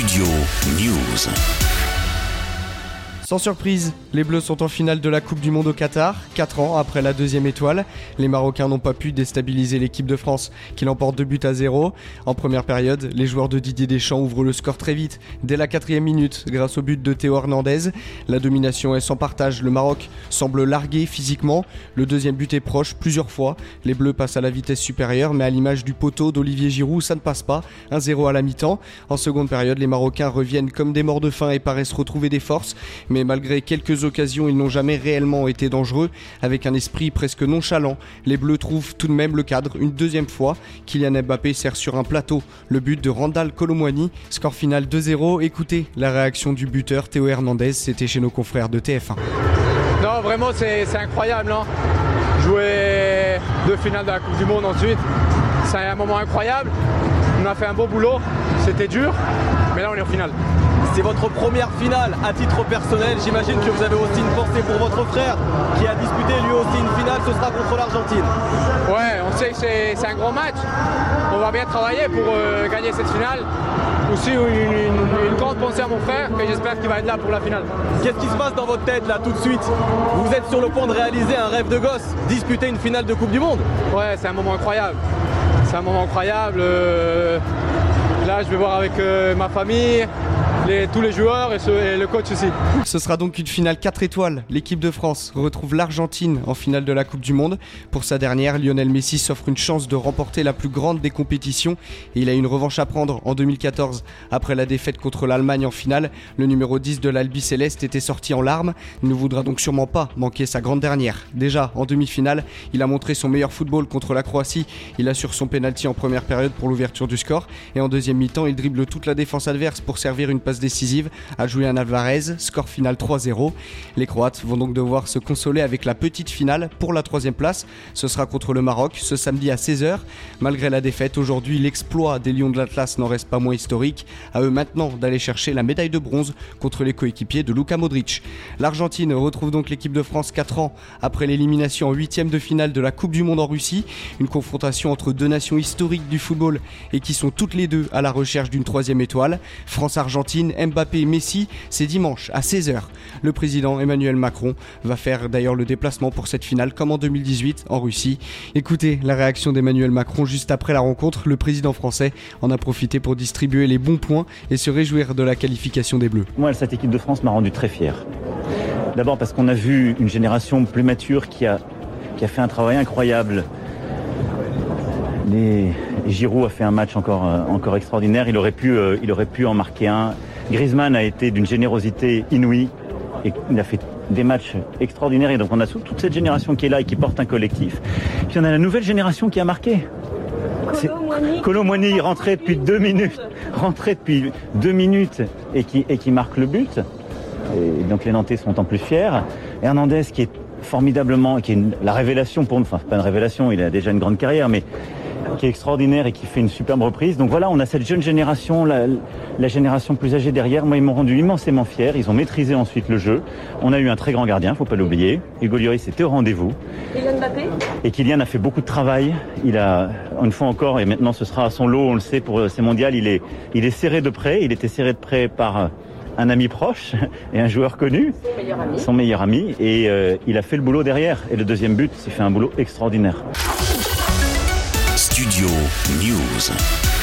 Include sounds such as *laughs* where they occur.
Studio News. Sans surprise, les Bleus sont en finale de la Coupe du Monde au Qatar, 4 ans après la deuxième étoile. Les Marocains n'ont pas pu déstabiliser l'équipe de France, qui l'emporte 2 buts à 0. En première période, les joueurs de Didier Deschamps ouvrent le score très vite, dès la quatrième minute, grâce au but de Théo Hernandez. La domination est sans partage, le Maroc semble largué physiquement. Le deuxième but est proche plusieurs fois. Les Bleus passent à la vitesse supérieure, mais à l'image du poteau d'Olivier Giroud, ça ne passe pas. 1-0 à la mi-temps. En seconde période, les Marocains reviennent comme des morts de faim et paraissent retrouver des forces. Malgré quelques occasions, ils n'ont jamais réellement été dangereux. Avec un esprit presque nonchalant, les Bleus trouvent tout de même le cadre une deuxième fois. Kylian Mbappé sert sur un plateau le but de Randall Colomwani. Score final 2-0. Écoutez la réaction du buteur Théo Hernandez, c'était chez nos confrères de TF1. Non, vraiment, c'est incroyable. Hein. Jouer deux finales de la Coupe du Monde ensuite, c'est un moment incroyable. On a fait un beau boulot, c'était dur, mais là on est en finale. C'est votre première finale à titre personnel. J'imagine que vous avez aussi une pensée pour votre frère qui a disputé lui aussi une finale. Ce sera contre l'Argentine. Ouais, on sait que c'est un gros match. On va bien travailler pour euh, gagner cette finale. Aussi une, grande pensée à mon frère que j'espère qu'il va être là pour la finale. Qu'est-ce qui se passe dans votre tête là tout de suite? Vous êtes sur le point de réaliser un rêve de gosse, disputer une finale de Coupe du Monde. Ouais, c'est un moment incroyable. C'est un moment incroyable. Euh, là, je vais voir avec euh, ma famille, tous les joueurs et, le coach aussi. Ce sera donc une finale 4 étoiles. L'équipe de France retrouve l'Argentine en finale de la Coupe du Monde. Pour sa dernière, Lionel Messi s'offre une chance de remporter la plus grande des compétitions il a une revanche à prendre en 2014. Après la défaite contre l'Allemagne en finale, le numéro 10 de l'Albi Céleste était sorti en larmes. Il ne voudra donc sûrement pas manquer sa grande dernière. Déjà, en demi-finale, il a montré son meilleur football contre la Croatie. Il assure son penalty en première période pour l'ouverture du score et en deuxième mi-temps, il dribble toute la défense adverse pour servir une passe décisive à Julian Alvarez, score final 3-0. Les Croates vont donc devoir se consoler avec la petite finale pour la troisième place. Ce sera contre le Maroc ce samedi à 16h. Malgré la défaite, aujourd'hui, l'exploit des Lions de l'Atlas n'en reste pas moins historique. À eux maintenant d'aller chercher la médaille de bronze contre les coéquipiers de Luka Modric. L'Argentine retrouve donc l'équipe de France 4 ans après l'élimination en huitième de finale de la Coupe du Monde en Russie. Une confrontation entre deux nations historiques du football et qui sont toutes les deux à la recherche d'une troisième étoile. France-Argentine Mbappé Messi, c'est dimanche à 16h. Le président Emmanuel Macron va faire d'ailleurs le déplacement pour cette finale comme en 2018 en Russie. Écoutez la réaction d'Emmanuel Macron juste après la rencontre. Le président français en a profité pour distribuer les bons points et se réjouir de la qualification des Bleus. Moi, cette équipe de France m'a rendu très fier. D'abord parce qu'on a vu une génération plus mature qui a fait un travail incroyable. Les... Giroud a fait un match encore, euh, encore extraordinaire. Il aurait, pu, euh, il aurait pu en marquer un. Griezmann a été d'une générosité inouïe et il a fait des matchs extraordinaires. Et donc on a toute cette génération qui est là et qui porte un collectif. Puis on a la nouvelle génération qui a marqué. Colomwani rentré depuis deux minutes, rentré depuis deux minutes et qui, et qui marque le but. Et donc les Nantais sont en plus fiers. Hernandez qui est formidablement, qui est la révélation pour nous, enfin pas une révélation, il a déjà une grande carrière, mais qui est extraordinaire et qui fait une superbe reprise. Donc voilà, on a cette jeune génération, la, génération plus âgée derrière. Moi, ils m'ont rendu immensément fier. Ils ont maîtrisé ensuite le jeu. On a eu un très grand gardien, faut pas l'oublier. Hugo Lloris était au rendez-vous. Kylian Mbappé Et Kylian a fait beaucoup de travail. Il a, une fois encore, et maintenant ce sera à son lot, on le sait, pour ces mondiales, il est, il est serré de près. Il était serré de près par un ami proche *laughs* et un joueur connu, son meilleur ami, son meilleur ami et euh, il a fait le boulot derrière. Et le deuxième but, c'est fait un boulot extraordinaire. Studio News.